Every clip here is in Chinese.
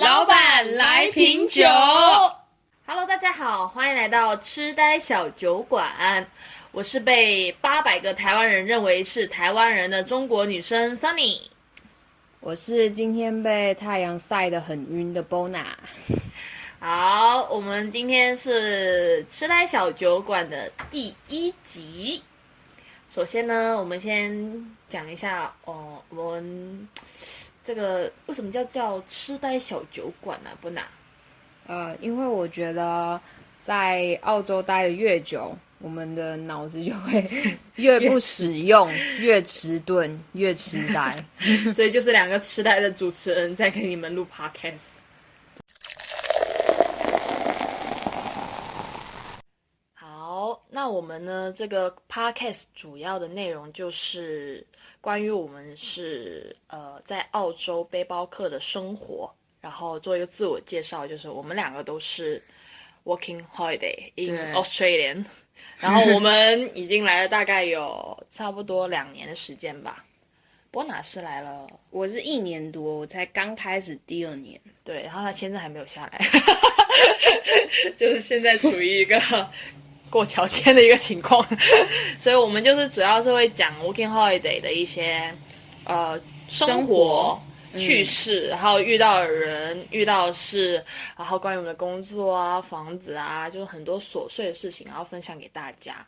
老板来瓶酒。Hello，大家好，欢迎来到痴呆小酒馆。我是被八百个台湾人认为是台湾人的中国女生 Sunny。我是今天被太阳晒得很晕的 Bona。好，我们今天是痴呆小酒馆的第一集。首先呢，我们先讲一下哦，我们这个为什么叫叫痴呆小酒馆呢、不拿呃，因为我觉得在澳洲待的越久，我们的脑子就会 越不使用，越迟钝，越痴呆。所以就是两个痴呆的主持人在给你们录 podcast。好，那我们呢？这个 podcast 主要的内容就是关于我们是呃在澳洲背包客的生活，然后做一个自我介绍，就是我们两个都是 working holiday in Australian，然后我们已经来了大概有差不多两年的时间吧。波拿是来了我是一年多，我才刚开始第二年。对，然后他签证还没有下来，就是现在处于一个过桥签的一个情况，所以我们就是主要是会讲 working holiday 的一些呃生活趣事，然后遇到的人、遇到的事，然后关于我们的工作啊、房子啊，就是很多琐碎的事情，然后分享给大家。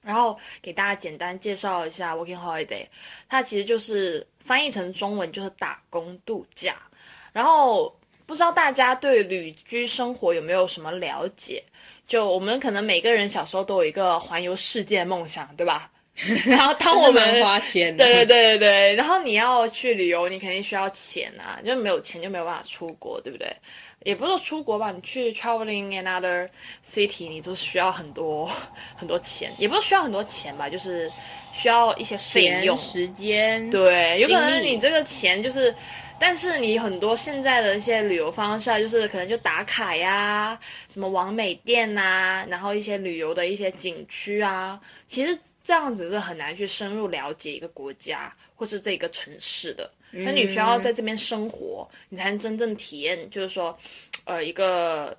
然后给大家简单介绍一下 working holiday，它其实就是翻译成中文就是打工度假。然后不知道大家对旅居生活有没有什么了解？就我们可能每个人小时候都有一个环游世界梦想，对吧？然后当我们花钱，对对对对对，然后你要去旅游，你肯定需要钱啊，就没有钱就没有办法出国，对不对？也不是说出国吧，你去 traveling another city，你都需要很多 很多钱，也不是需要很多钱吧，就是需要一些费用钱、。时间，对，有可能你这个钱就是，但是你很多现在的一些旅游方式啊，就是可能就打卡呀，什么完美店呐、然后一些旅游的一些景区啊，其实这样子是很难去深入了解一个国家或是这个城市的。那你需要在这边生活，你才能真正体验，就是说，呃，一个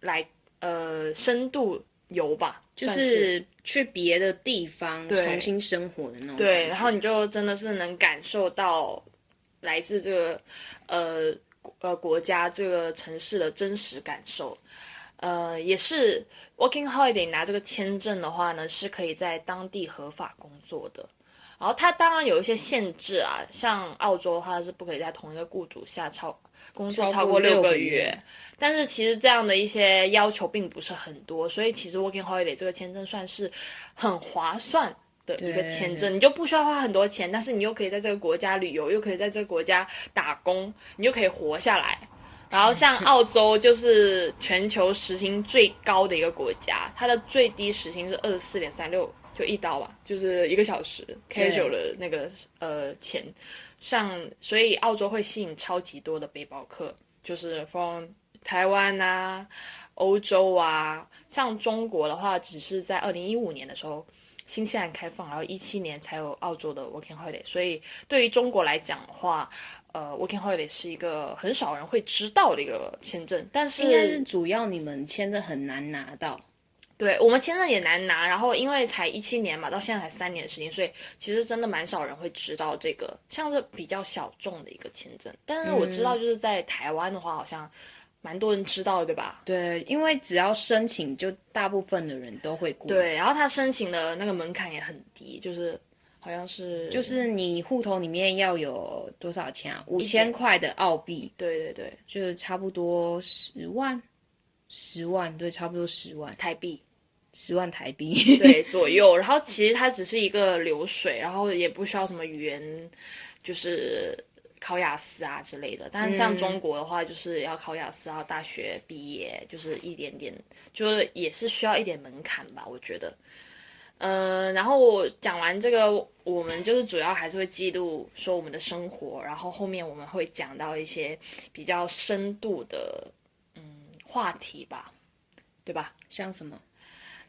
来呃深度游吧，就是去别的地方重新生活的那种。对，然后你就真的是能感受到来自这个呃呃国家这个城市的真实感受。呃，也是 working holiday 拿这个签证的话呢，是可以在当地合法工作的。然后它当然有一些限制啊，像澳洲的话是不可以在同一个雇主下超工作超过六六个月。但是其实这样的一些要求并不是很多，所以其实 working holiday 这个签证算是很划算的一个签证，你就不需要花很多钱，但是你又可以在这个国家旅游，又可以在这个国家打工，你就可以活下来。然后像澳洲就是全球时薪最高的一个国家，它的最低时薪是二十四点三六，就一刀吧，就是一个小时 casual 的那个呃钱。像所以澳洲会吸引超级多的背包客，就是 from 台湾啊、欧洲啊，像中国的话，只是在二零一五年的时候新西兰开放，然后一七年才有澳洲的 working holiday。所以对于中国来讲的话，呃，working holiday 是一个很少人会知道的一个签证，但是应该是主要你们签证很难拿到。对我们签证也难拿，然后因为才一七年嘛，到现在才三年的时间，所以其实真的蛮少人会知道这个，像是比较小众的一个签证。但是我知道，就是在台湾的话，好像蛮多人知道的，对吧？对，因为只要申请，就大部分的人都会过。，对，然后他申请的那个门槛也很低，就是好像是就是你户头里面要有多少钱啊？五千块的澳币，对对对，就是差不多十万，十万，对，差不多十万，台币十万台币。对左右。然后其实它只是一个流水，然后也不需要什么语言，就是考雅思啊之类的。但是像中国的话，就是要考雅思，然后大学毕业，就是一点点，就是也是需要一点门槛吧，我觉得。嗯、然后我讲完这个，我们就是主要还是会记录说我们的生活，然后后面我们会讲到一些比较深度的嗯话题吧，对吧？像什么？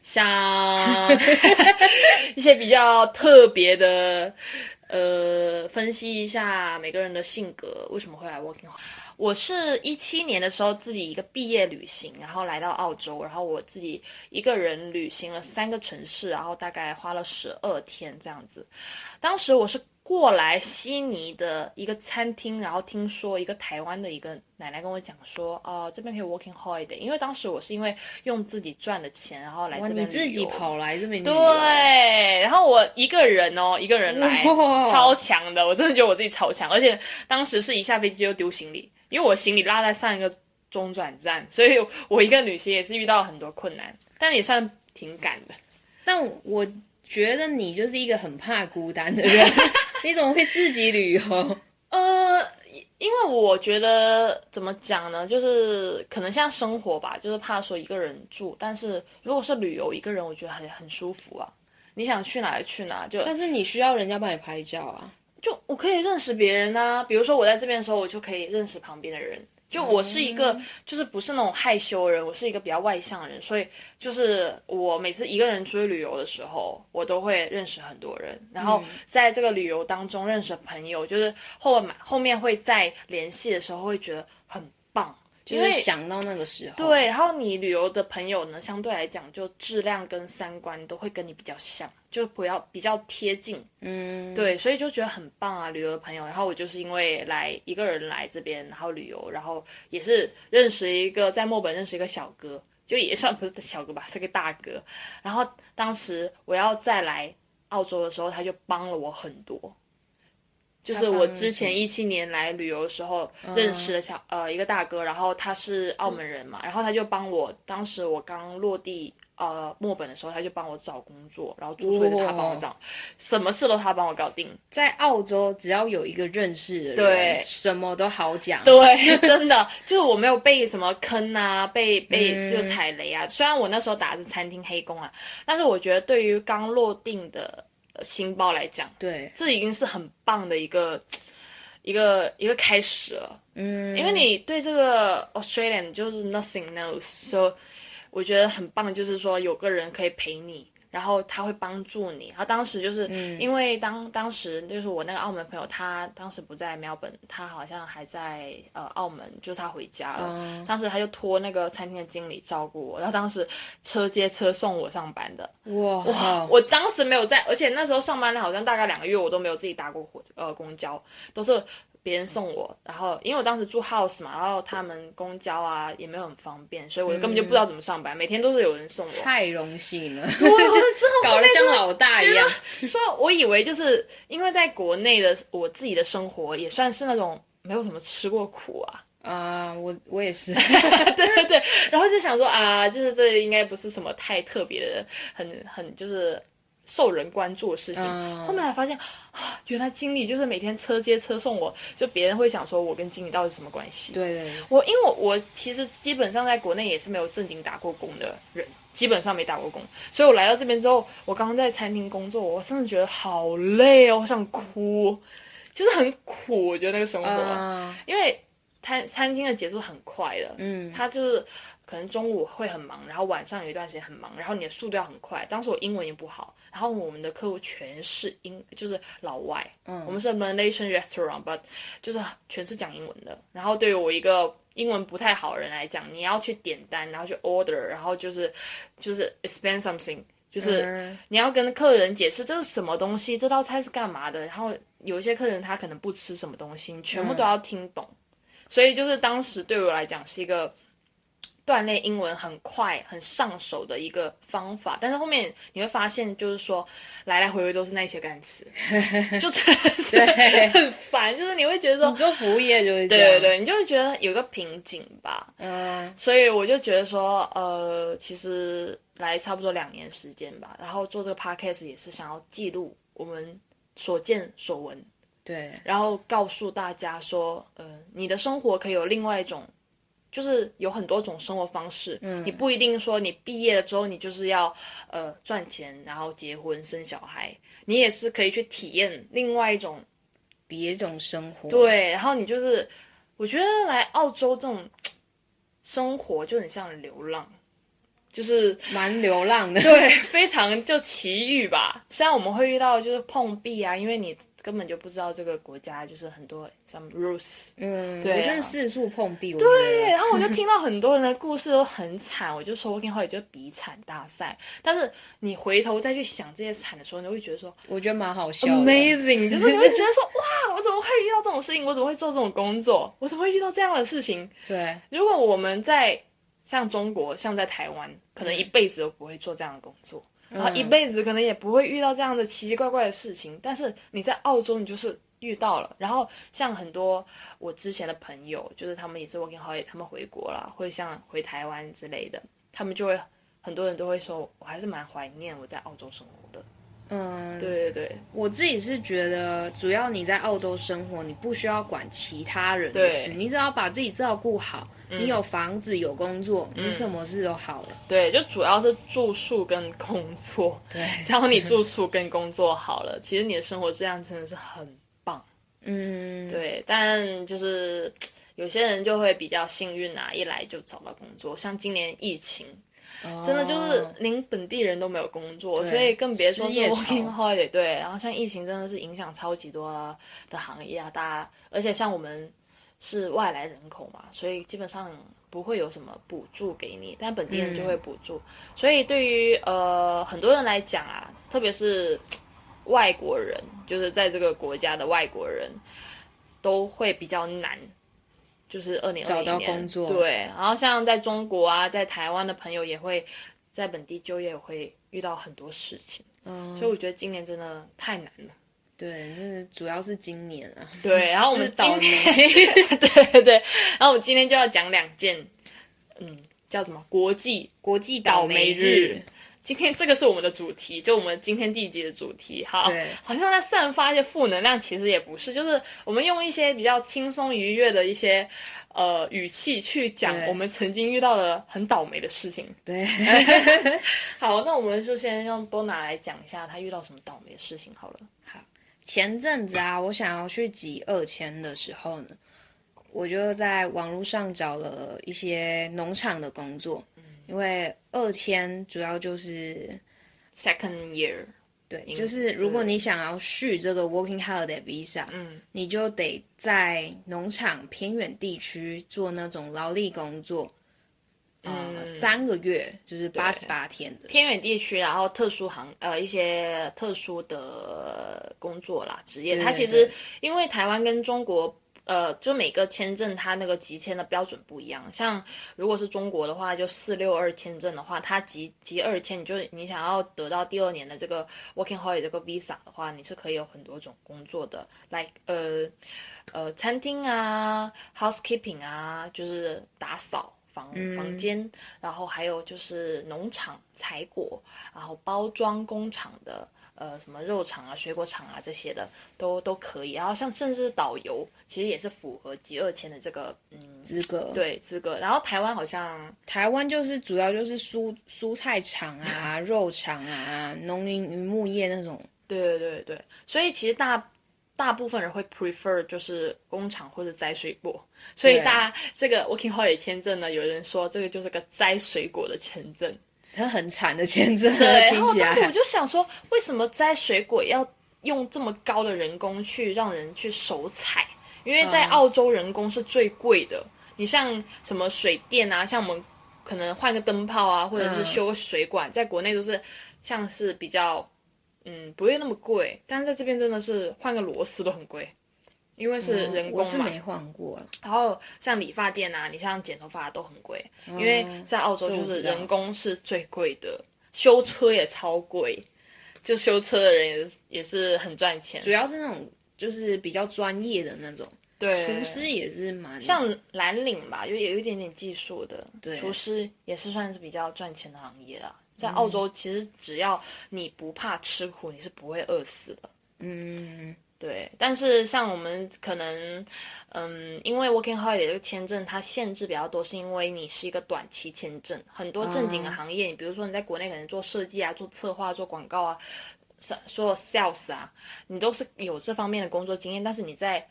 像 一些比较特别的呃，分析一下每个人的性格为什么会来 working。我是一七年的时候自己一个毕业旅行，然后来到澳洲，然后我自己一个人旅行了三个城市，然后大概花了十二天这样子。当时我是。过来悉尼的一个餐厅，然后听说一个台湾的一个奶奶跟我讲说，哦，这边可以 working holiday，因为当时我是因为用自己赚的钱，然后来这边你自己跑来这边对，然后我一个人哦，一个人来，超强的，我真的觉得我自己超强，而且当时是一下飞机就丢行李，因为我行李落在上一个中转站，所以我一个旅行也是遇到很多困难，但也算挺赶的。但我觉得你就是一个很怕孤单的人。你怎么会自己旅游？呃，因为我觉得怎么讲呢，就是可能像生活吧，就是怕说一个人住。但是如果是旅游，一个人我觉得很很舒服啊。你想去哪就去哪，就但是你需要人家帮你拍照啊。就我可以认识别人啊，比如说我在这边的时候，我就可以认识旁边的人。就我是一个，就是不是那种害羞人，我是一个比较外向的人，所以就是我每次一个人出去旅游的时候，我都会认识很多人，然后在这个旅游当中认识朋友，就是后面后面会再联系的时候，会觉得很棒。就是想到那个时候，对，然后你旅游的朋友呢，相对来讲，就质量跟三观都会跟你比较像，就不要比较贴近，嗯，对，所以就觉得很棒啊，旅游的朋友。然后我就是因为来一个人来这边，然后旅游，然后也是认识一个在墨本认识一个小哥，就也算不是小哥吧，是个大哥。然后当时我要再来澳洲的时候，他就帮了我很多。就是我之前一七年来旅游的时候认识的小呃一个大哥，然后他是澳门人嘛，然后他就帮我，当时我刚落地呃墨本的时候，他就帮我找工作，然后住宿也是他帮我找，什么事都他帮我搞定。在澳洲，只要有一个认识的人，对，什么都好讲。对，真的 就是我没有被什么坑啊，被被就踩雷啊。虽然我那时候打的是餐厅黑工啊，但是我觉得对于刚落定的。新包来讲，对，这已经是很棒的一个一个一个开始了。嗯，因为你对这个 Australian 就是 nothing knows，so 我觉得很棒，就是说有个人可以陪你。然后他会帮助你。他当时就是因为当当时就是我那个澳门朋友，他当时不在墨本，他好像还在呃澳门，就是他回家了。当时他就托那个餐厅的经理照顾我，然后当时车接车送我上班的。哇！我当时没有在，而且那时候上班了好像大概两个月，我都没有自己搭过火呃公交，都是。别人送我，然后因为我当时住 house 嘛，然后他们公交啊也没有很方便，所以我根本就不知道怎么上班，每天都是有人送我。太荣幸了，对，之后搞得像老大一样。说我以为就是因为在国内的我自己的生活也算是那种没有什么吃过苦啊。啊，我我也是，对对对，然后就想说啊，就是这应该不是什么太特别的，很很就是。受人关注的事情，后面才发现啊，原来经理就是每天车接车送我，就别人会想说我跟经理到底什么关系？对。对，我因为我我其实基本上在国内也是没有正经打过工的人，基本上没打过工，所以我来到这边之后，我刚刚在餐厅工作，我甚至觉得好累哦，我想哭，就是很苦，我觉得那个生活，因为餐餐厅的节奏很快的，嗯，他就是。可能中午会很忙，然后晚上有一段时间很忙，然后你的速度要很快。当时我英文也不好，然后我们的客户全是英，就是老外。嗯，我们是 Malaysian restaurant，but 就是全是讲英文的。然后对于我一个英文不太好的人来讲，你要去点单，然后去 order，然后就是就是 expand something，就是你要跟客人解释这是什么东西，这道菜是干嘛的。然后有一些客人他可能不吃什么东西，你全部都要听懂。所以就是当时对我来讲是一个。锻炼英文很快、很上手的一个方法，但是后面你会发现，就是说来来回回都是那些单词，就真的是很烦。就是你会觉得说，你做服务业就是对对对，你就会觉得有个瓶颈吧。嗯，所以我就觉得说，呃，其实来差不多两年时间吧，然后做这个 podcast 也是想要记录我们所见所闻，对，然后告诉大家说，呃，你的生活可以有另外一种。就是有很多种生活方式，嗯，你不一定说你毕业了之后你就是要呃赚钱，然后结婚生小孩，你也是可以去体验另外一种别种生活。对，然后你就是我觉得来澳洲这种生活就很像流浪，就是蛮流浪的，对，非常就奇遇吧。虽然我们会遇到就是碰壁啊，因为你根本就不知道这个国家就是很多 some rules。嗯，对啊我真的四处碰壁。对，然后我就 听到很多人的故事都很惨，我就说 working holiday 就比惨大赛。但是你回头再去想这些惨的时候，你会觉得说我觉得蛮好笑。amazing，就是你会觉得说 哇，我怎么会遇到这种事情？我怎么会做这种工作？我怎么会遇到这样的事情？对，如果我们在像中国，像在台湾，可能一辈子都不会做这样的工作，然后一辈子可能也不会遇到这样的奇奇怪怪的事情。但是你在澳洲，你就是遇到了。然后像很多我之前的朋友，就是他们也是 working holiday，他们回国了，或者像回台湾之类的，他们就会很多人都会说，我还是蛮怀念我在澳洲生活的。嗯，对对对。我自己是觉得，主要你在澳洲生活，你不需要管其他人的事，你只要把自己照顾好，你有房子有工作，你什么事都好了。对，就主要是住宿跟工作。对，只要你住宿跟工作好了，其实你的生活质量真的是很棒。嗯，对，但就是有些人就会比较幸运啊，一来就找到工作，像今年疫情，真的就是哦连本地人都没有工作，所以更别说是失业潮 working holiday。对，然后像疫情真的是影响超级多的行业啊，大家，而且像我们是外来人口嘛，所以基本上不会有什么补助给你，但本地人就会补助。所以对于呃很多人来讲啊，特别是外国人，就是在这个国家的外国人，都会比较难。就是二零二找到零年工作对，然后像在中国啊，在台湾的朋友也会在本地就业，会遇到很多事情，嗯，所以我觉得今年真的太难了。对，就是主要是今年啊，对，然后我们今霉 天，对对对，然后我们今天就要讲两件，嗯，叫什么国际国际倒霉霉日。今天这个是我们的主题，就我们今天第一集的主题。好，好像在散发一些负能量，其实也不是，就是我们用一些比较轻松愉悦的一些呃语气去讲我们曾经遇到的很倒霉的事情。对，好，那我们就先用 Bona 来讲一下他遇到什么倒霉的事情好了。好前阵子啊，我想要去挤二千的时候呢，我就在网络上找了一些农场的工作，因为二签主要就是。Second year，对，嗯就是如果你想要续这个 Working Holiday Visa，嗯，你就得在农场偏远地区做那种劳力工作，嗯，三个月，就是八十八天的。嗯偏远地区，然后特殊行呃一些特殊的工作啦职业，对它其实因为台湾跟中国。呃，就每个签证它那个集签的标准不一样，像如果是中国的话，就四六二签证的话，它集集二签，你就你想要得到第二年的这个 working holiday 这个 visa 的话，你是可以有很多种工作的，like 呃呃餐厅啊，housekeeping 啊，就是打扫房房间，然后还有就是农场采果，然后包装工厂的。呃，什么肉厂啊、水果厂啊这些的都都可以，然后像甚至导游，其实也是符合极二千的这个嗯资格，对资格。然后台湾好像台湾就是主要就是蔬蔬菜厂啊、肉厂啊、农林渔牧业那种。对对对对，所以其实大大部分人会 prefer 就是工厂或者摘水果，所以大家这个 working holiday 签证呢，有人说这个就是个摘水果的签证。这很惨的签证，对，然听起后当时我。就想说，为什么摘水果要用这么高的人工去让人去手采？因为在嗯澳洲人工是最贵的。你像什么水电啊，像我们可能换个灯泡啊，或者是嗯修个水管，在国内都是像是比较嗯不会那么贵，但是在这边真的是换个螺丝都很贵。因为是人工嘛，我是没换过。然后像理发店啊，你像剪头发都很贵，因为在澳洲就是人工是最贵的，修车也超贵，就修车的人也是也是很赚钱。主要是那种就是比较专业的那种，对，厨师也是蛮像蓝领吧，就有一点点技术的，对。厨师也是算是比较赚钱的行业啦。在澳洲，其实只要你不怕吃苦，你是不会饿死的。嗯，对，但是像我们可能，嗯，因为 Working Holiday 这个签证它限制比较多，是因为你是一个短期签证，很多正经的行业，你比如说你在国内可能做设计啊、做策划、做广告啊、做 sales 啊，你都是有这方面的工作经验，但是你在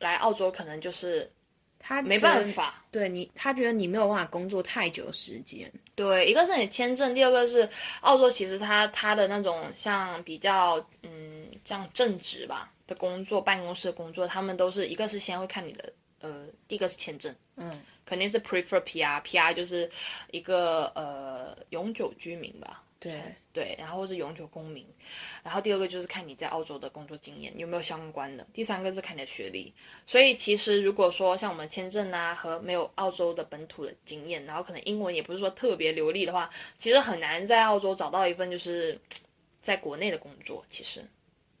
来澳洲可能就是他没办法。对你，他觉得你没有办法工作太久时间。对，一个是你签证，第二个是澳洲，其实它它的那种像比较嗯像正职吧，的工作，办公室的工作，他们都是一个是先会看你的，呃，第一个是签证，嗯，肯定是 prefer PR，PR 就是一个呃永久居民吧，对，对，然后是永久公民，然后第二个就是看你在澳洲的工作经验有没有相关的，第三个是看你的学历。所以其实如果说像我们签证啊和没有澳洲的本土的经验，然后可能英文也不是说特别流利的话，其实很难在澳洲找到一份就是在国内的工作。其实，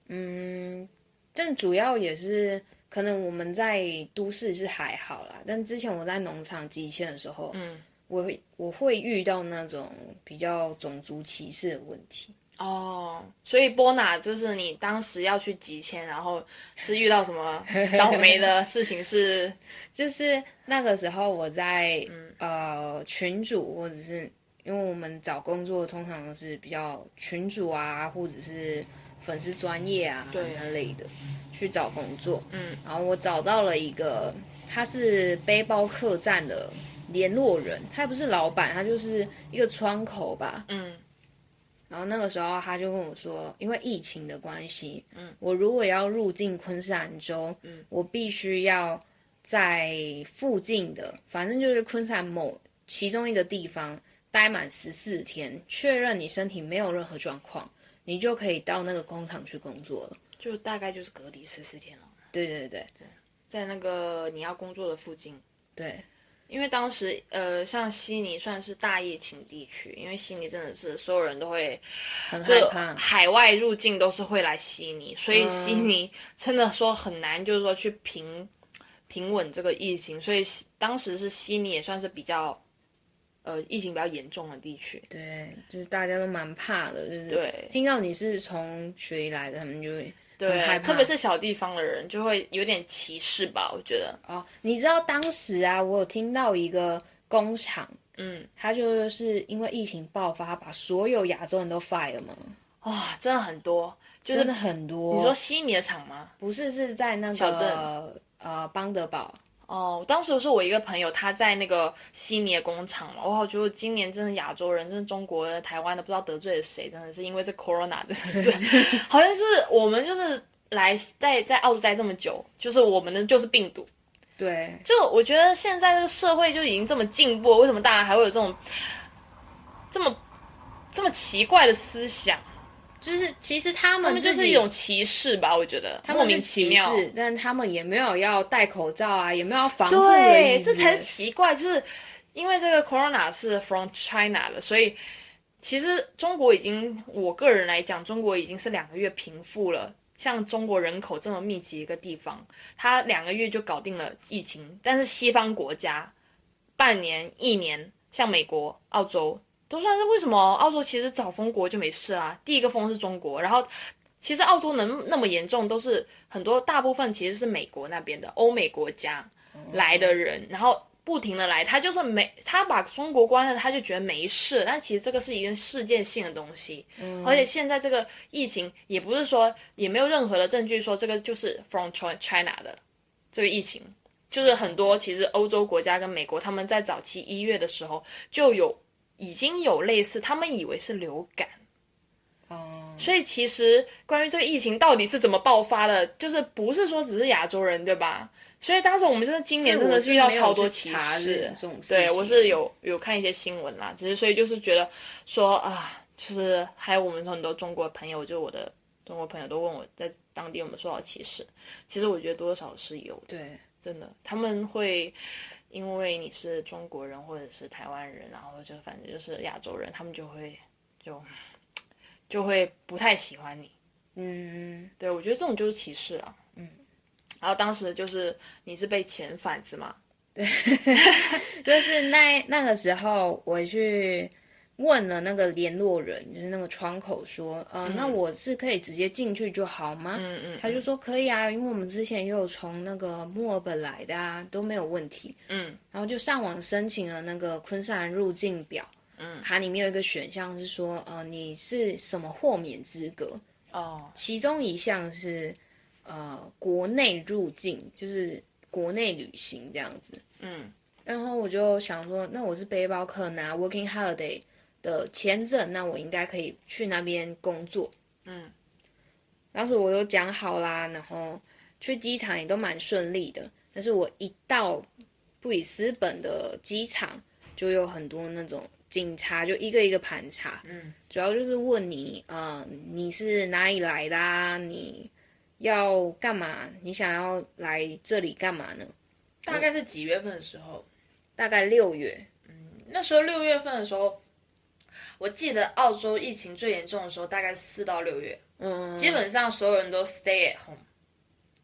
嗯，但主要也是可能我们在都市是还好啦，但之前我在农场机械的时候，嗯，我会我会遇到那种比较种族歧视的问题。哦，所以波娜就是你当时要去集签，然后是遇到什么倒霉的事情是？就是那个时候我在、呃群主或者是因为我们找工作通常都是比较群主啊，或者是粉丝专业啊对。那类的去找工作。嗯，然后我找到了一个他是背包客栈的联络人，他也不是老板，他就是一个窗口吧。嗯。然后那个时候他就跟我说，因为疫情的关系，嗯，我如果要入境昆士兰州，嗯，我必须要在附近的，反正就是昆士兰某其中一个地方待满十四天，确认你身体没有任何状况，你就可以到那个工厂去工作了。就大概就是隔离十四天了，对对对在那个你要工作的附近。对，因为当时呃，像悉尼算是大疫情地区，因为悉尼真的是所有人都会很害怕。海外入境都是会来悉尼，所以悉尼真的说很难，就是说去平平稳这个疫情，所以当时是悉尼也算是比较呃疫情比较严重的地区。对，就是大家都蛮怕的，就是对听到你是从雪梨来的，他们就会很对，害怕。特别是小地方的人就会有点歧视吧，我觉得。哦，你知道当时啊，我有听到一个工厂，嗯，他就是因为疫情爆发，把所有亚洲人都 fire 嘛，哇，真的很多，就是真的很多。你说悉尼的厂吗？不是是在那小镇个呃邦德堡，哦，当时是我一个朋友，他在那个悉尼的工厂嘛，哇，我觉得今年真的亚洲人，真的中国人、台湾的，不知道得罪了谁，真的是因为这 corona，真的是，好像就是我们就是来在在澳洲待这么久，就是我们的就是病毒，对，就我觉得现在这个社会就已经这么进步了，为什么大家还会有这种这么这么奇怪的思想？就是其实他他们就是一种歧视吧，我觉得莫名他们是歧其妙。视，但他们也没有要戴口罩啊，也没有要防护对，这才是奇怪，就是因为这个 corona 是 from China 的，所以其实中国已经，我个人来讲，中国已经是两个月平复了。像中国人口这么密集一个地方，它两个月就搞定了疫情，但是西方国家半年、一年，像美国、澳洲都算是为什么？澳洲其实早封国就没事啊，第一个封是中国，然后其实澳洲能那么严重，都是很多大部分其实是美国那边的欧美国家来的人，然后不停的来，他就是没他把中国关了，他就觉得没事，但其实这个是一个事件性的东西，而且现在这个疫情也不是说也没有任何的证据说这个就是 from China 的这个疫情。就是很多其实欧洲国家跟美国，他们在早期一月的时候就有已经有类似，他们以为是流感，哦，所以其实关于这个疫情到底是怎么爆发的，就是不是说只是亚洲人对吧？所以当时我们真的今年真的是遇到超多歧视，对我是有有看一些新闻啦，只是所以就是觉得说啊，就是还有我们很多中国朋友，就我的中国朋友都问我在当地有没有受到歧视，其实我觉得多少是有的，对，真的。他们会。因为你是中国人或者是台湾人，然后就反正就是亚洲人，他们就会就就会不太喜欢你。嗯，对，我觉得这种就是歧视了。嗯，然后当时就是你是被遣返是吗？对 就是那那个时候我去问了那个联络人，就是那个窗口说，呃，那我是可以直接进去就好吗？嗯嗯，他就说可以啊，因为我们之前也有从那个墨尔本来的啊，都没有问题。嗯，然后就上网申请了那个昆士兰入境表。嗯，它里面有一个选项是说，呃，你是什么豁免资格？哦，其中一项是呃国内入境，就是国内旅行这样子。嗯然后我就想说，那我是背包客拿 Working Holiday 的签证，那我应该可以去那边工作。嗯，当时我都讲好啦，然后去机场也都蛮顺利的。但是我一到布里斯本的机场，就有很多那种警察，就一个一个盘查。嗯，主要就是问你，呃，你是哪里来的啊？你要干嘛？你想要来这里干嘛呢？大概是几月份的时候？大概六月。嗯那时候六月份的时候，我记得澳洲疫情最严重的时候，大概四到六月，嗯，基本上所有人都 stay at home，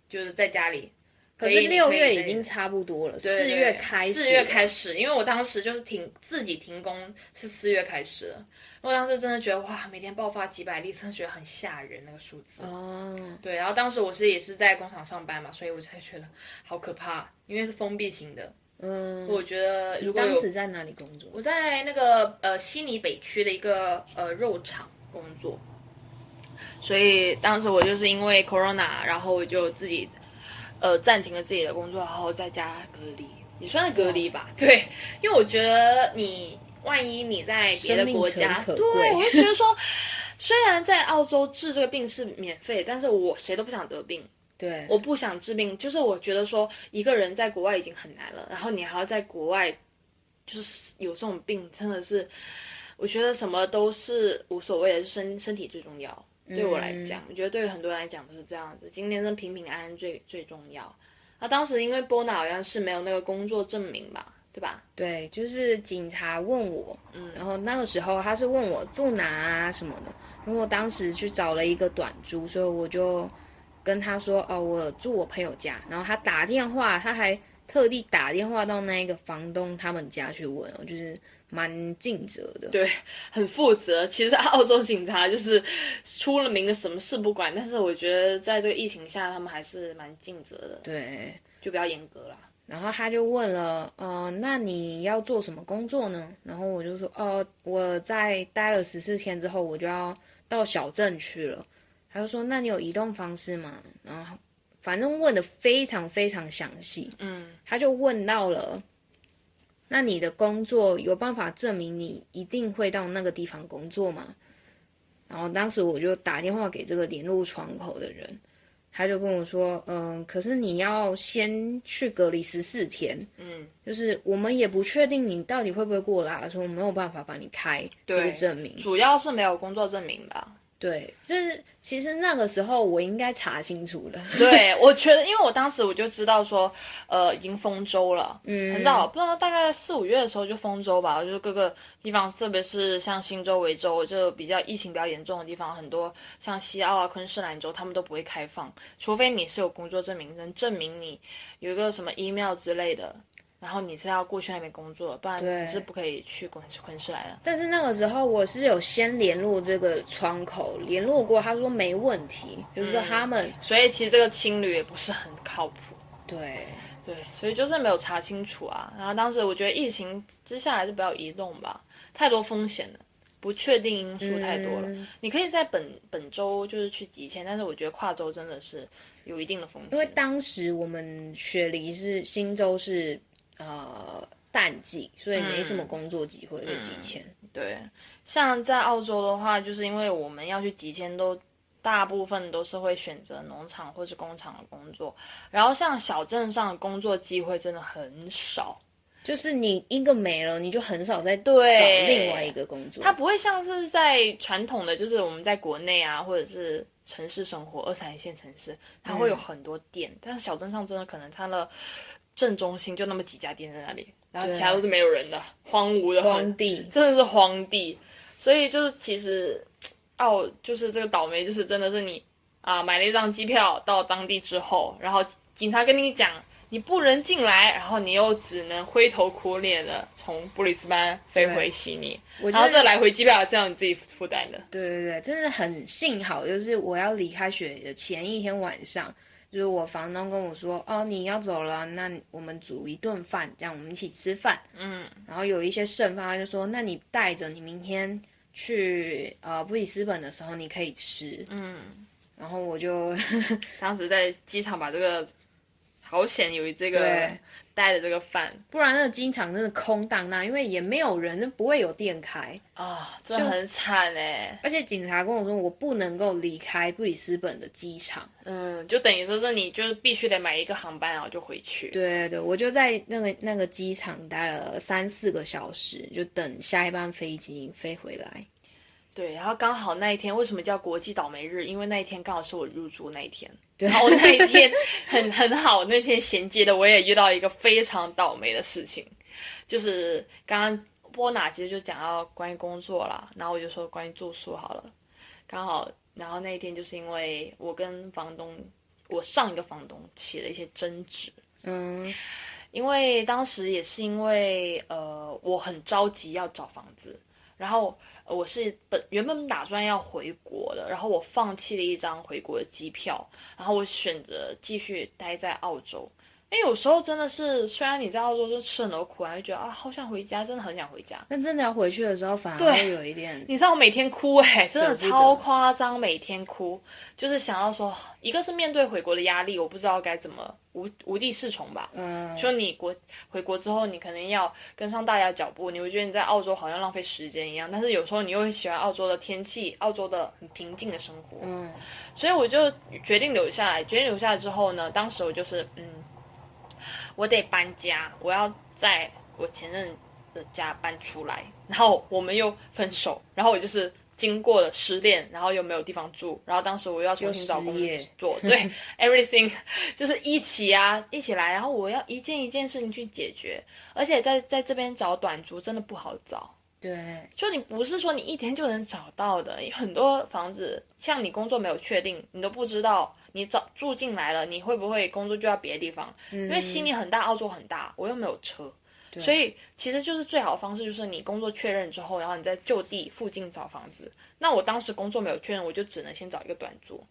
就是在家里。可是六月已经差不多了，对四月开始，四月开始，因为我当时就是停自己停工是四月开始的，我当时真的觉得哇，每天爆发几百例，真的觉得很吓人那个数字。哦，对，然后当时我是也是在工厂上班嘛，所以我才觉得好可怕，因为是封闭型的。嗯，我觉得如果当时在哪里工作？我在那个呃悉尼北区的一个呃肉厂工作，所以当时我就是因为 corona，然后我就自己呃暂停了自己的工作，然后在家隔离，也算是隔离吧。对，因为我觉得你万一你在别的国家，对，贵我就觉得说，虽然在澳洲治这个病是免费，但是我谁都不想得病。对，我不想治病，就是我觉得说一个人在国外已经很难了，然后你还要在国外就是有这种病，真的是我觉得什么都是无所谓的，身身体最重要。对我来讲，我觉得对于很多人来讲都是这样子。今天真平平安安最最重要。那当时因为波娜好像是没有那个工作证明吧，对吧？对，就是警察问我，嗯然后那个时候他是问我住哪啊什么的，因为我当时去找了一个短租，所以我就跟他说，哦，我住我朋友家，然后他打电话，他还特地打电话到那个房东他们家去问，哦，就是蛮尽责的。对，很负责。其实澳洲警察就是出了名的什么事不管，但是我觉得在这个疫情下，他们还是蛮尽责的，对，就比较严格啦。然后他就问了，呃，那你要做什么工作呢？然后我就说，哦，我在待了十四天之后，我就要到小镇去了。他就说，那你有移动方式吗？然后反正问的非常非常详细。嗯，他就问到了，那你的工作有办法证明你一定会到那个地方工作吗？然后当时我就打电话给这个联络窗口的人，他就跟我说，嗯，可是你要先去隔离十四天，嗯，就是我们也不确定你到底会不会过来，所以我没有办法帮你开这个证明。主要是没有工作证明吧。对，就是其实那个时候我应该查清楚了。对，我觉得，因为我当时我就知道说，呃，已经封州了，嗯很早，不知道大概四五月的时候就封州吧，就是各个地方，特别是像新州、维州，就比较疫情比较严重的地方，很多像西澳啊、昆士兰州，他们都不会开放，除非你是有工作证明，能证明你有一个什么 email 之类的。然后你是要过去那边工作，不然你是不可以去昆昆士兰的。但是那个时候我是有先联络这个窗口，联络过，他说没问题，就是说他们、所以其实这个青旅也不是很靠谱。对对，所以就是没有查清楚啊。然后当时我觉得疫情之下还是不要移动吧，太多风险了，不确定因素太多了。嗯你可以在本本周就是去极限，但是我觉得跨州真的是有一定的风险。因为当时我们雪梨是新州是呃淡季，所以没什么工作机会就几千。对，像在澳洲的话，就是因为我们要去几千都。大部分都是会选择农场或是工厂的工作，然后像小镇上的工作机会真的很少。就是你一个没了，你就很少再找对另外一个工作。它不会像是在传统的，就是我们在国内啊，或者是城市生活，二三线城市，它会有很多店，但是小镇上真的可能它的正中心就那么几家店在那里，然后其他都是没有人的，荒芜的荒地，真的是荒地。所以就是其实哦就是这个倒霉，就是真的是你啊买了一张机票到当地之后，然后警察跟你讲你不能进来，然后你又只能灰头苦脸的从布里斯班飞回悉尼，然后这来回机票还是要你自己负担的。对对对，真的很幸好，就是我要离开雪的前一天晚上，就是我房东跟我说，哦，你要走了，那我们煮一顿饭，这样我们一起吃饭。嗯，然后有一些剩饭，他就说，那你带着，你明天去呃布里斯本的时候你可以吃。嗯，然后我就 当时在机场把这个好险有这个对带的这个饭不然那个机场真的空荡荡，因为也没有人，不会有店开。啊，真的很惨哎。而且警察跟我说，我不能够离开布里斯本的机场。嗯，就等于说是你就是必须得买一个航班，然后就回去。对对对，我就在那个那个机场待了三四个小时，就等下一班飞机飞回来。对，然后刚好那一天为什么叫国际倒霉日？因为那一天刚好是我入住那一天。然后那一天很很好，那天衔接的我也遇到一个非常倒霉的事情，就是刚刚波娜其实就讲到关于工作啦，然后我就说关于住宿好了，刚好然后那一天就是因为我跟房东，我上一个房东起了一些争执，嗯，因为当时也是因为呃我很着急要找房子，然后。我是本原本打算要回国的，然后我放弃了一张回国的机票，然后我选择继续待在澳洲。因为有时候真的是，虽然你在澳洲就吃很多苦，还会觉得啊，好想回家，真的很想回家。但真的要回去的时候，反而会有一点，你知道我每天哭哎、真的超夸张，每天哭，就是想要说，一个是面对回国的压力，我不知道该怎么无无地适从吧。嗯，说你国回国之后，你可能要跟上大家的脚步，你会觉得你在澳洲好像浪费时间一样，但是有时候你又会喜欢澳洲的天气，澳洲的很平静的生活，嗯，所以我就决定留下来。决定留下来之后呢，当时我就是嗯，我得搬家，我要在我前任的家搬出来，然后我们又分手，然后我就是。经过了失恋，然后又没有地方住，然后当时我又要重新找工作，对，everything 就是一起啊，一起来，然后我要一件一件事情去解决，而且在在这边找短租真的不好找，对，就你不是说你一天就能找到的，很多房子像你工作没有确定，你都不知道你找住进来了，你会不会工作就要别的地方？因为悉尼很大，澳洲很大，我又没有车，所以其实就是最好的方式就是你工作确认之后，然后你在就地附近找房子。那我当时工作没有确认，我就只能先找一个短租，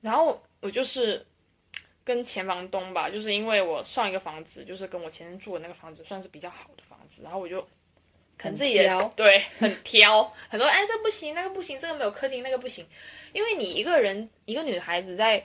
然后我就是跟前房东吧，就是因为我上一个房子就是跟我前任住的那个房子算是比较好的房子，然后我就。可能自己也挑对 很挑，很多哎这不行那个不行，这个没有客厅那个不行，因为你一个人一个女孩子在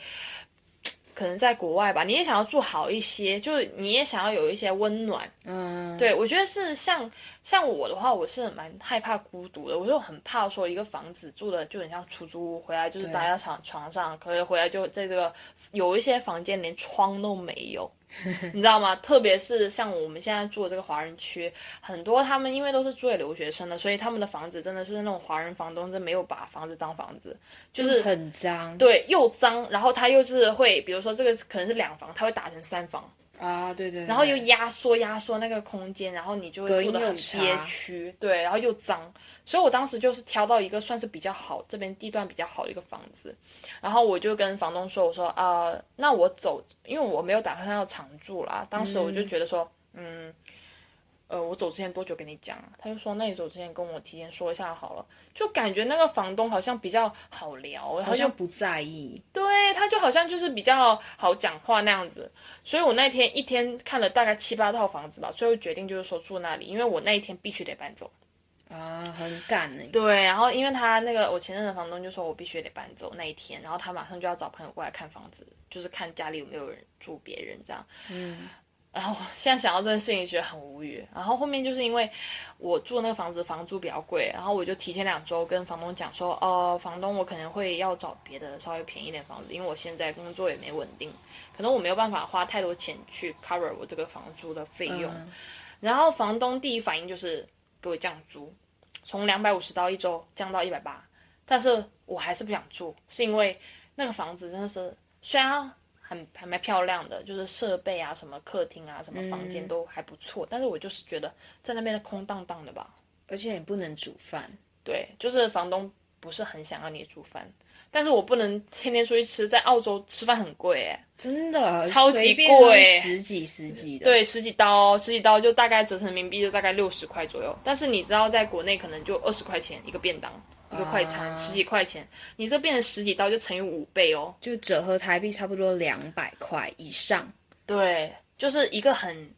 可能在国外吧，你也想要住好一些，就是你也想要有一些温暖。嗯，对我觉得是像像我的话，我是蛮害怕孤独的，我就很怕说一个房子住的就很像出租屋，回来就是待在床床上，可是回来就在这个有一些房间连窗都没有。你知道吗？特别是像我们现在住的这个华人区，很多他们因为都是住给留学生的，所以他们的房子真的是那种华人房东，真没有把房子当房子，就是很脏，对又脏，然后他又是会，比如说这个可能是两房，他会打成三房，啊，对对，然后又压缩压缩那个空间，然后你就会住的很憋屈，对，然后又脏，所以我当时就是挑到一个算是比较好，这边地段比较好的一个房子，然后我就跟房东说，我说啊、呃那我走，因为我没有打算要常住啦，当时我就觉得说，嗯。呃，我走之前多久跟你讲啊？他就说，那你走之前跟我提前说一下好了。就感觉那个房东好像比较好聊，好像不在意，对，他就好像就是比较好讲话那样子，所以我那天一天看了大概七八套房子吧，最后决定就是说住那里，因为我那一天必须得搬走。啊，很赶呢。对，然后因为他那个我前任的房东就说我必须得搬走那一天，然后他马上就要找朋友过来看房子，就是看家里有没有人住别人这样。嗯，然后现在想到这件事情，觉得很无语。然后后面就是因为我住那个房子房租比较贵，然后我就提前两周跟房东讲说，呃，房东我可能会要找别的稍微便宜点房子，因为我现在工作也没稳定，可能我没有办法花太多钱去 cover 我这个房租的费用。然后房东第一反应就是给我降租，从两百五十刀一周降到一百八，但是我还是不想住，是因为那个房子真的是虽然很还蛮漂亮的，就是设备啊、什么客厅啊、什么房间都还不错，但是我就是觉得在那边的空荡荡的吧。而且也不能煮饭，对，就是房东不是很想要你煮饭，但是我不能天天出去吃，在澳洲吃饭很贵哎。真的超级贵十几十几的。，对，十几刀，十几刀就大概折成人民币就大概六十块左右。但是你知道，在国内可能就二十块钱一个便当，一个快餐，啊十几块钱，你这变成十几刀就乘以五倍哦。就折合台币差不多两百块以上。对，就是一个很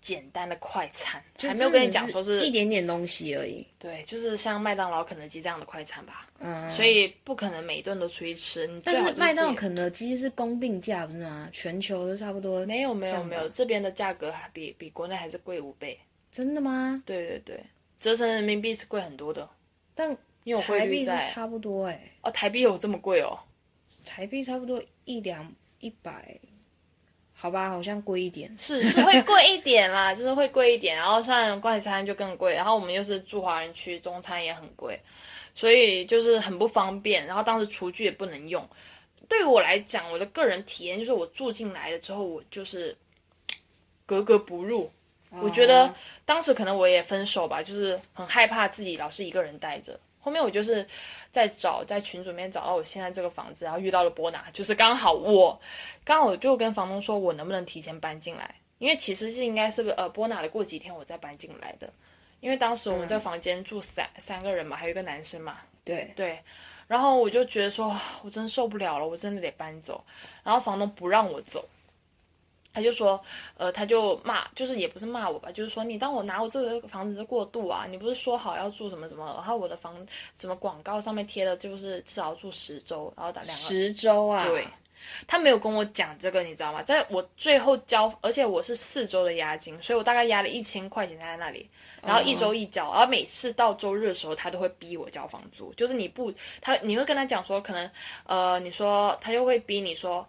简单的快餐，就还没有跟你讲说是一点点东西而已。对，就是像麦当劳、肯德基这样的快餐吧。嗯，所以不可能每一顿都出去吃。你但是麦当劳、肯德基是公定价不是吗？全球都差不多。没有没有没有，这边的价格还比比国内还是贵五倍。真的吗？对对对，折成人民币是贵很多的，但因为我汇台币是率在差不多哎、哦，台币有这么贵哦。台币差不多一两一百，好吧，好像贵一点。是是会贵一点啦，就是会贵一点。然后像快餐就更贵，然后我们又是住华人区，中餐也很贵，所以就是很不方便。然后当时厨具也不能用。对于我来讲，我的个人体验就是我住进来了之后，我就是格格不入。我觉得当时可能我也分手吧，就是很害怕自己老是一个人待着。后面我就是在找，在群组里面找到我现在这个房子，然后遇到了波拿，就是刚好我刚好我就跟房东说，我能不能提前搬进来？因为其实是应该是呃波拿的过几天我再搬进来的，因为当时我们这个房间住三、三个人嘛，还有一个男生嘛，对，对，然后我就觉得说，我真受不了了，我真的得搬走。然后房东不让我走，他就说，呃，他就骂，就是也不是骂我吧，就是说你当我拿我这个房子的过渡啊，你不是说好要住什么什么，然后我的房什么广告上面贴的就是至少要住十周，然后打两个十周啊，对，他没有跟我讲这个，你知道吗？在我最后交，而且我是四周的押金，所以我大概押了一千块钱在那里，然后一周一交，然后每次到周日的时候，他都会逼我交房租，就是你不，他你会跟他讲说，可能呃，你说他就会逼你说，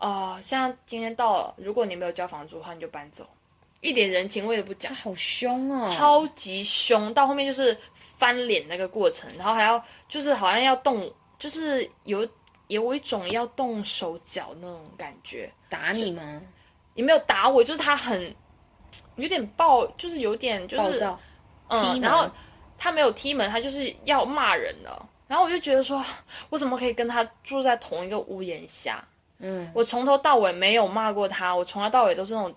呃，像今天到了，如果你没有交房租的话，你就搬走，一点人情味都不讲他。好凶哦，超级凶，到后面就是翻脸那个过程，然后还要就是好像要动，就是有有一种要动手脚那种感觉。打你吗？也没有打我，就是他很有点暴，就是有点就是嗯，踢然后他没有踢门，他就是要骂人了。然后我就觉得说，我怎么可以跟他住在同一个屋檐下？嗯，我从头到尾没有骂过他，我从头到尾都是那种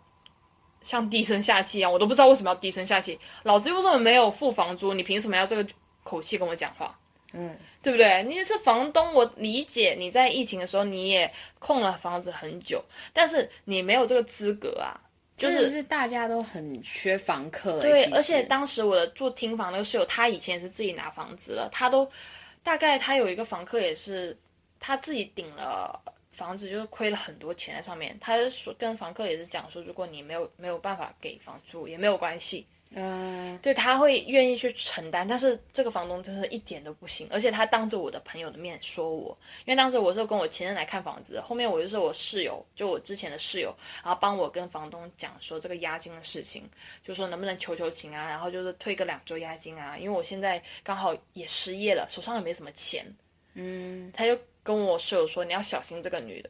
像低声下气一样，我都不知道为什么要低声下气。老子又为什么没有付房租？你凭什么要这个口气跟我讲话？嗯，对不对？你是房东，我理解你在疫情的时候你也空了房子很久，但是你没有这个资格啊。就是是大家都很缺房客欸，对，而且当时我的住厅房那个室友，他以前也是自己拿房子了，他都大概他有一个房客也是他自己顶了房子，就是亏了很多钱在上面。他就说跟房客也是讲说，如果你没有没有办法给房租也没有关系，嗯，对他会愿意去承担，但是这个房东真是一点都不行，而且他当着我的朋友的面说我，因为当时我是跟我前任来看房子，后面我就是我室友，就我之前的室友，然后帮我跟房东讲说这个押金的事情，就说能不能求求情啊，然后就是退个两周押金啊，因为我现在刚好也失业了，手上也没什么钱，嗯，他就跟我室友说你要小心这个女的，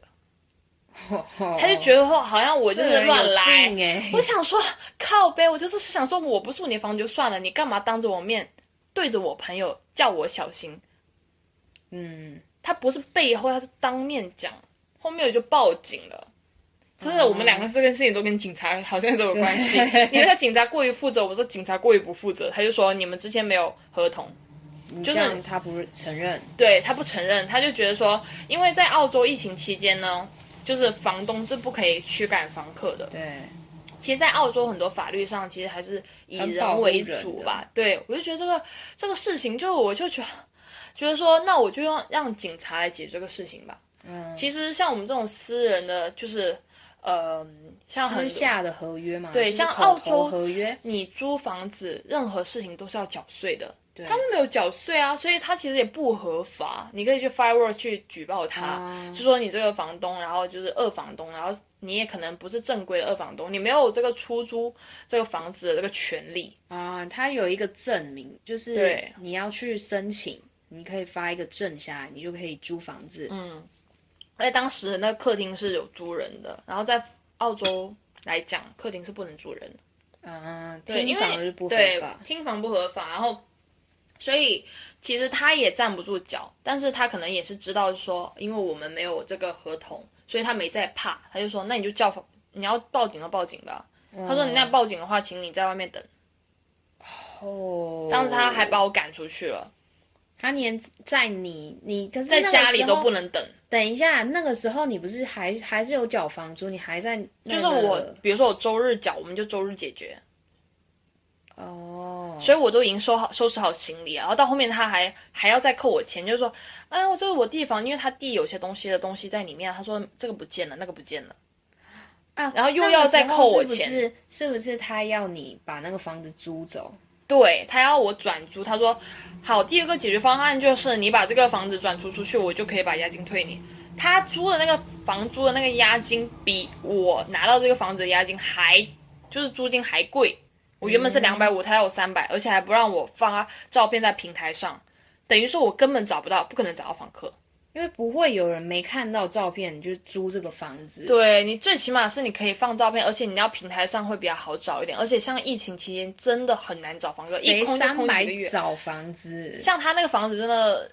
他 他就觉得说好像我就是乱来，哎，我想说，靠呗，我就是想说，我不住你房就算了，你干嘛当着我面对着我朋友叫我小心？嗯，他不是背后，他是当面讲，后面我就报警了。真的，我们两个这件事情都跟警察好像都有关系。你那个警察过于负责，我说警察过于不负责。他就说你们之间没有合同，就是他不承认，对他不承认，他就觉得说，因为在澳洲疫情期间呢，就是房东是不可以驱赶房客的。对，其实，在澳洲很多法律上，其实还是以人为主吧。对，我就觉得这个这个事情，就我就觉得觉得说，那我就让让警察来解决这个事情吧。嗯，其实像我们这种私人的，就是呃，像很下的合约嘛，对像澳洲合约，你租房子，任何事情都是要缴税的。对他们没有缴税啊，所以他其实也不合法。你可以去 Firework 去举报他，啊就说你这个房东，然后就是二房东，然后你也可能不是正规的二房东，你没有这个出租这个房子的这个权利。啊，他有一个证明，就是对你要去申请，你可以发一个证下来，你就可以租房子。嗯，而且当时那个客厅是有租人的，然后在澳洲来讲，客厅是不能租人的。嗯，对，厅因为房是不合对法，厅房不合法，然后所以其实他也站不住脚，但是他可能也是知道说，因为我们没有这个合同，所以他没在怕，他就说那你就叫你要报警就报警吧。他说你那报警的话，请你在外面等。哦，当时他还把我赶出去了。他连在你你可是在家里都不能等。等一下，那个时候你不是还还是有缴房租，你还在、那个、就是我，比如说我周日缴，我们就周日解决。哦，所以我都已经收好收拾好行李了，然后到后面他还还要再扣我钱，就是说，哎，我这是我弟房，因为他弟有些东西的东西在里面，他说这个不见了，那个不见了。啊，然后又要再扣我钱是？是不是他要你把那个房子租走？对他要我转租，他说好，第二个解决方案就是你把这个房子转租出去，我就可以把押金退你。他租的那个房租的那个押金比我拿到这个房子的押金还就是租金还贵。我原本是两百五，他要我三百，而且还不让我发照片在平台上，等于说我根本找不到，不可能找到房客。因为不会有人没看到照片，你就租这个房子。对你最起码是你可以放照片，而且你要平台上会比较好找一点。而且像疫情期间真的很难找房客，一谁空就空几个月。找房子？像他那个房子真的，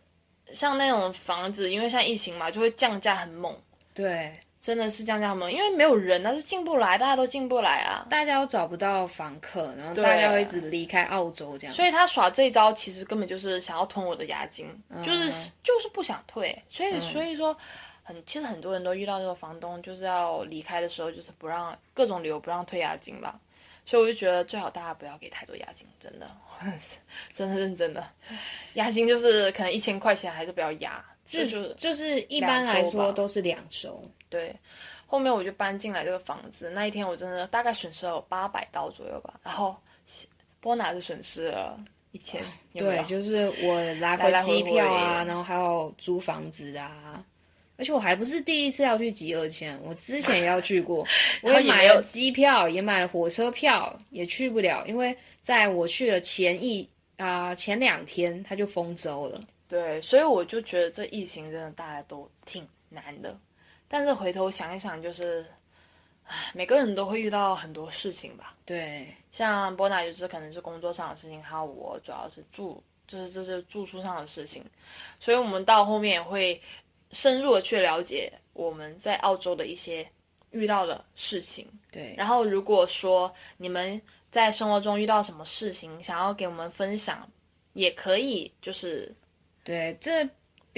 像那种房子，因为像疫情嘛，就会降价很猛，对，真的是这样，这样吗，因为没有人啊，是进不来，大家都进不来啊。大家都找不到房客，然后大家会一直离开澳洲这样。所以他耍这一招，其实根本就是想要吞我的押金，嗯就是就是不想退。所以所以说，很其实很多人都遇到这个房东就是要离开的时候，就是不让各种理由不让退押金吧。所以我就觉得最好大家不要给太多押金，真的，真的认真的，押金就是可能一千块钱还是不要押，这就是就是一般来说都是两周。对，后面我就搬进来这个房子，那一天我真的大概损失了有八百刀左右吧，然后波拿是损失了一千，对，就是我来来来回回机票啊，回然后还有租房子啊。而且我还不是第一次要去集二千，我之前也要去过，我也买了机票，也买了火车票，也去不了，因为在我去了前一啊、前两天他就封州了。对，所以我就觉得这疫情真的大家都挺难的，但是回头想一想，就是，唉，每个人都会遇到很多事情吧。对，像波娜就是可能是工作上的事情，还有我主要是住，就是这是住宿上的事情，所以我们到后面也会深入的去了解我们在澳洲的一些遇到的事情。对，然后如果说你们在生活中遇到什么事情，想要给我们分享，也可以就是对，这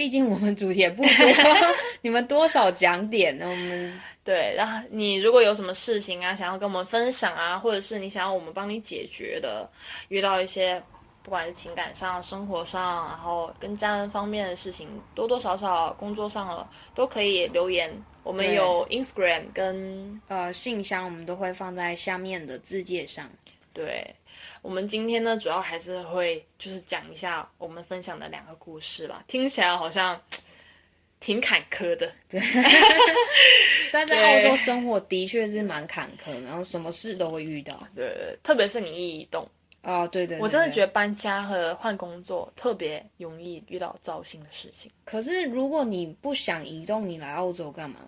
毕竟我们主题也不多，你们多少讲点呢？我们对，然后你如果有什么事情啊，想要跟我们分享啊，或者是你想要我们帮你解决的，遇到一些不管是情感上、生活上，然后跟家人方面的事情，多多少少工作上了都可以留言。我们有 Instagram 跟呃信箱我们都会放在下面的字界上。对，我们今天呢，主要还是会就是讲一下我们分享的两个故事啦，听起来好像挺坎坷的。对 但在澳洲生活的确是蛮坎坷，然后什么事都会遇到。对，特别是你一移动，哦，对对对我真的觉得。得搬家和换工作特别容易遇到糟心的事情。可是如果你不想移动，你来澳洲干嘛？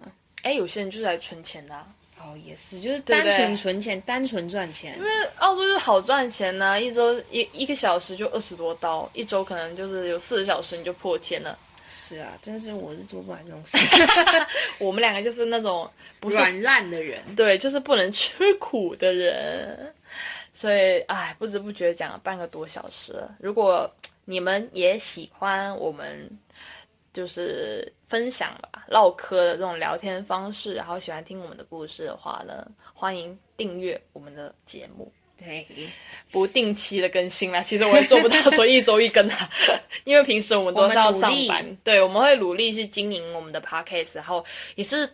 哎，有些人就是来存钱的、啊，哦，也是，就是单纯存钱，单纯赚钱。因为澳洲就是好赚钱呢、一周一一个小时就二十多刀，一周可能就是有四十小时你就破千了。是啊，真是我是做不来这种事，我们两个就是那种软烂的人。对，就是不能吃苦的人，所以哎，不知不觉讲了半个多小时了。如果你们也喜欢我们就是分享吧、唠嗑的这种聊天方式，然后喜欢听我们的故事的话呢，欢迎订阅我们的节目。对，不定期的更新啦，其实我也做不到 说一周一更啊，因为平时我们都是要上班，对，我们会努力去经营我们的 podcast，然后也是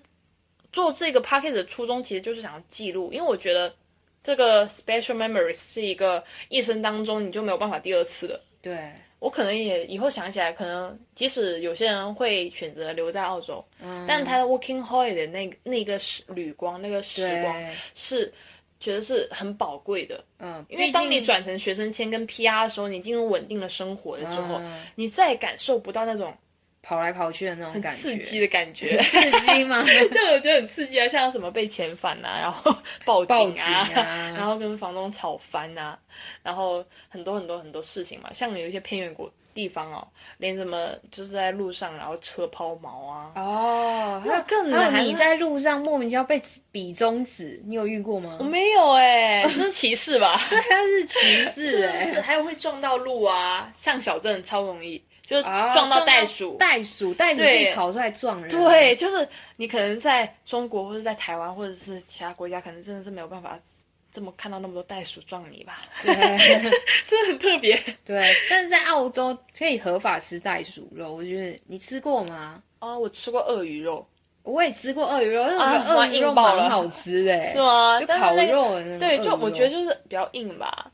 做这个 podcast 的初衷，其实就是想要记录，因为我觉得这个 special memories 是一个一生当中你就没有办法第二次的。对，我可能也以后想起来，可能即使有些人会选择留在澳洲，嗯但他的 working holiday 那那个时旅光那个时光，是觉得是很宝贵的。嗯，因为当你转成学生签跟 PR 的时候，你进入稳定的生活了之后，嗯你再也感受不到那种跑来跑去的那种感觉，刺激的感觉。刺激吗？就我觉得很刺激啊，像什么被遣返啊，然后报 报警啊，警啊 然后跟房东吵翻啊，然后很多很多很多事情嘛。像有一些偏远国地方哦，连什么就是在路上然后车抛锚啊，哦，还有更难你在路上莫名其妙被比中指，你有遇过吗我？没有哎、这是歧视吧？他是歧视是哎、是，还有会撞到路啊，像小镇超容易。就撞到袋鼠。袋鼠，袋鼠自己跑出来撞人。对，就是你可能在中国或者在台湾或者是其他国家，可能真的是没有办法这么看到那么多袋鼠撞你吧，对 真的很特别。对，但是在澳洲可以合法吃袋鼠肉，我觉得你吃过吗？哦，我吃过鳄鱼肉，我也吃过鳄鱼肉，但我觉啊得鳄鱼肉蛮好吃的，是吗？就烤肉的那种对，就我觉得就是比较硬吧，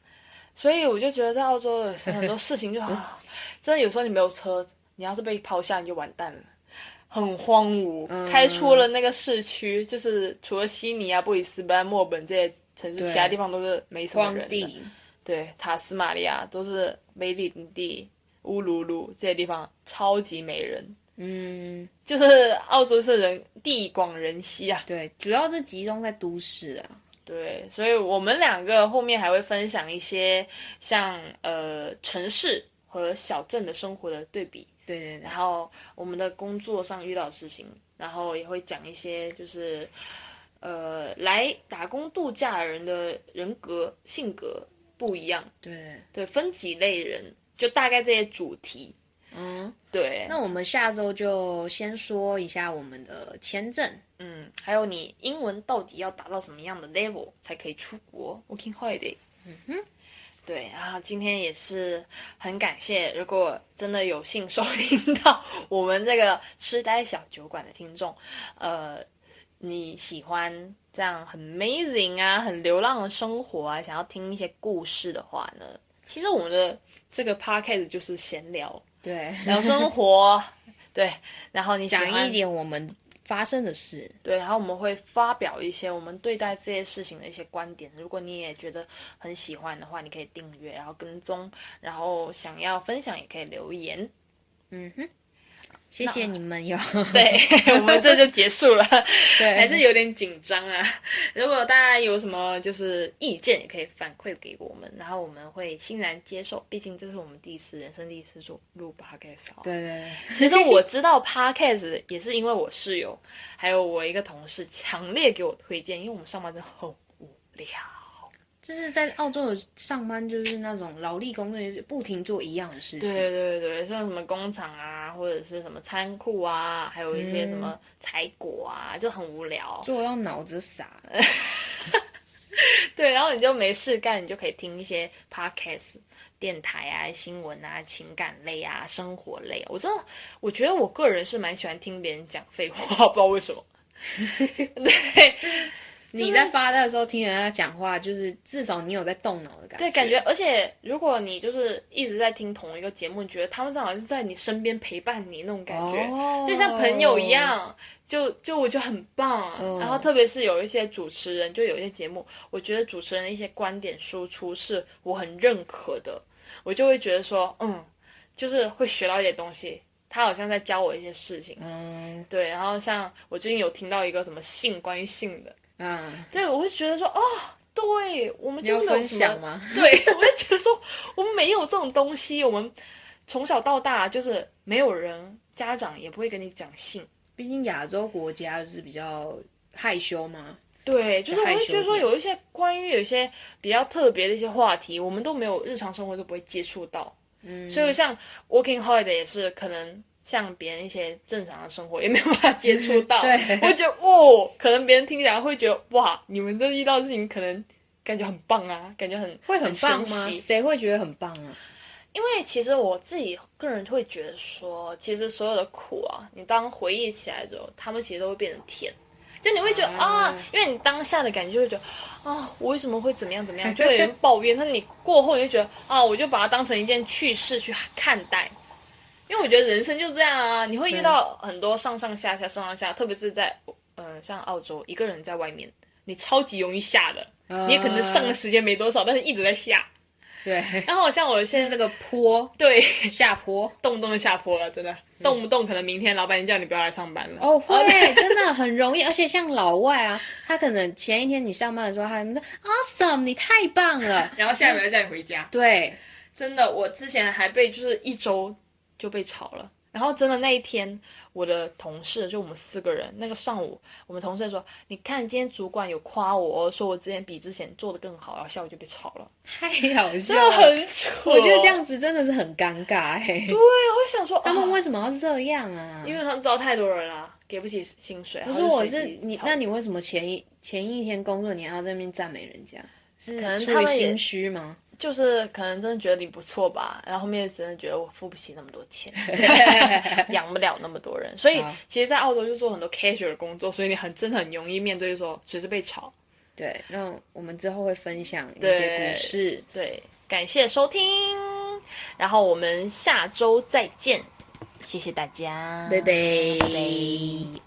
所以我就觉得在澳洲的很多事情就啊，真的有时候你没有车，你要是被抛下你就完蛋了。很荒芜，嗯开出了那个市区，就是除了悉尼啊、布里斯班、墨尔本这些城市，其他地方都是没什么人的。对，塔斯马尼亚都是梅林地、乌鲁鲁这些地方超级没人，嗯，就是澳洲是人地广人稀啊。对，主要是集中在都市啊。对，所以我们两个后面还会分享一些像呃城市和小镇的生活的对比，对对对然，后我们的工作上遇到的事情，然后也会讲一些就是呃来打工度假的人的人格性格不一样，对，对，分几类人，就大概这些主题。嗯，对，那我们下周就先说一下我们的签证。嗯，还有你英文到底要达到什么样的 level 才可以出国 working holiday？嗯哼，对然后，今天也是很感谢，如果真的有幸收 听到我们这个痴呆小酒馆的听众，呃，你喜欢这样很 amazing 啊，很流浪的生活啊，想要听一些故事的话呢，其实我们的这个 podcast 就是闲聊，对，聊生活，对，然后你喜讲一点我们发生的事。对，然后我们会发表一些我们对待这些事情的一些观点。如果你也觉得很喜欢的话，你可以订阅，然后跟踪，然后想要分享也可以留言。嗯哼，谢谢你们哟。对 我们这就结束了，对，还是有点紧张啊。如果大家有什么就是意见，也可以反馈给我们，然后我们会欣然接受。毕竟这是我们第一次人生第一次做录 podcast 哦。对对对，其实我知道 podcast 也是因为我室友还有我一个同事强烈给我推荐，因为我们上班真的很无聊。就是在澳洲的上班，就是那种劳力工作，就是不停做一样的事情。对对对，像什么工厂啊，或者是什么仓库啊，还有一些什么采果啊，就很无聊。做到脑子傻。对，然后你就没事干，你就可以听一些 podcast、电台啊、新闻啊、情感类啊、生活类。我真的，我觉得我个人是蛮喜欢听别人讲废话，不知道为什么。对，你在发呆的时候听人家讲话，就是至少你有在动脑的感觉。对，感觉，而且如果你就是一直在听同一个节目，你觉得他们正好是在你身边陪伴你那种感觉，哦就像朋友一。样，就就我觉得很棒。嗯然后特别是有一些主持人，就有一些节目，我觉得主持人的一些观点输出是我很认可的，我就会觉得说，嗯，就是会学到一点东西。他好像在教我一些事情，嗯对。然后像我最近有听到一个什么性，关于性的，嗯，对我会觉得说，哦，对我们就是没有什么吗？对，我就觉得说，我们没有这种东西，我们从小到大就是没有人，家长也不会跟你讲性。毕竟亚洲国家是比较害羞嘛。对，就是我会觉得说，有一些关于有一些比较特别的一些话题，我们都没有日常生活都不会接触到。嗯，所以像 working holiday 也是可能像别人一些正常的生活也没有办法接触到。对我觉得哦，可能别人听起来会觉得哇，你们这遇到的事情可能感觉很棒啊，感觉很会很棒吗？谁会觉得很棒啊？因为其实我自己个人会觉得说，其实所有的苦啊，你当回忆起来之后，他们其实都会变成甜。就你会觉得啊啊因为你当下的感觉就会觉得啊，我为什么会怎么样怎么样，就会有人抱怨。但你过后你就觉得啊，我就把它当成一件趣事去看待。因为我觉得人生就这样啊，你会遇到很多上上下下、上上下，特别是在呃像澳洲一个人在外面，你超级容易下的。你也可能上的时间没多少，但是一直在下。对，然后像我现在这个坡对。下坡。动不动就下坡了，真的，动不动可能明天老板叫你不要来上班了。哦，会真的很容易，而且像老外啊，他可能前一天你上班的时候，他们说 awesome，你太棒了，然后下一秒再叫你回家。对，真的，我之前还被就是一周就被炒了，然后真的那一天，我的同事就我们四个人，那个上午，我们同事说：“你看，今天主管有夸我，说我之前比之前做的更好。”然后下午就被炒了，太好笑了，很蠢。我觉得这样子真的是很尴尬哎、对，我想说，他们啊为什么要这样啊？因为他们招太多人了，给不起薪水。不是，我是你，那你为什么前一前一天工作你还要在那边赞美人家？是可能出于心虚吗？就是可能真的觉得你不错吧，然后后面真的觉得我付不起那么多钱，养不了那么多人，所以其实，在澳洲就做很多 casual 的工作，所以你很真的很容易面对说随时被炒。对，那我们之后会分享一些故事。对，感谢收听，然后我们下周再见，谢谢大家，拜拜拜拜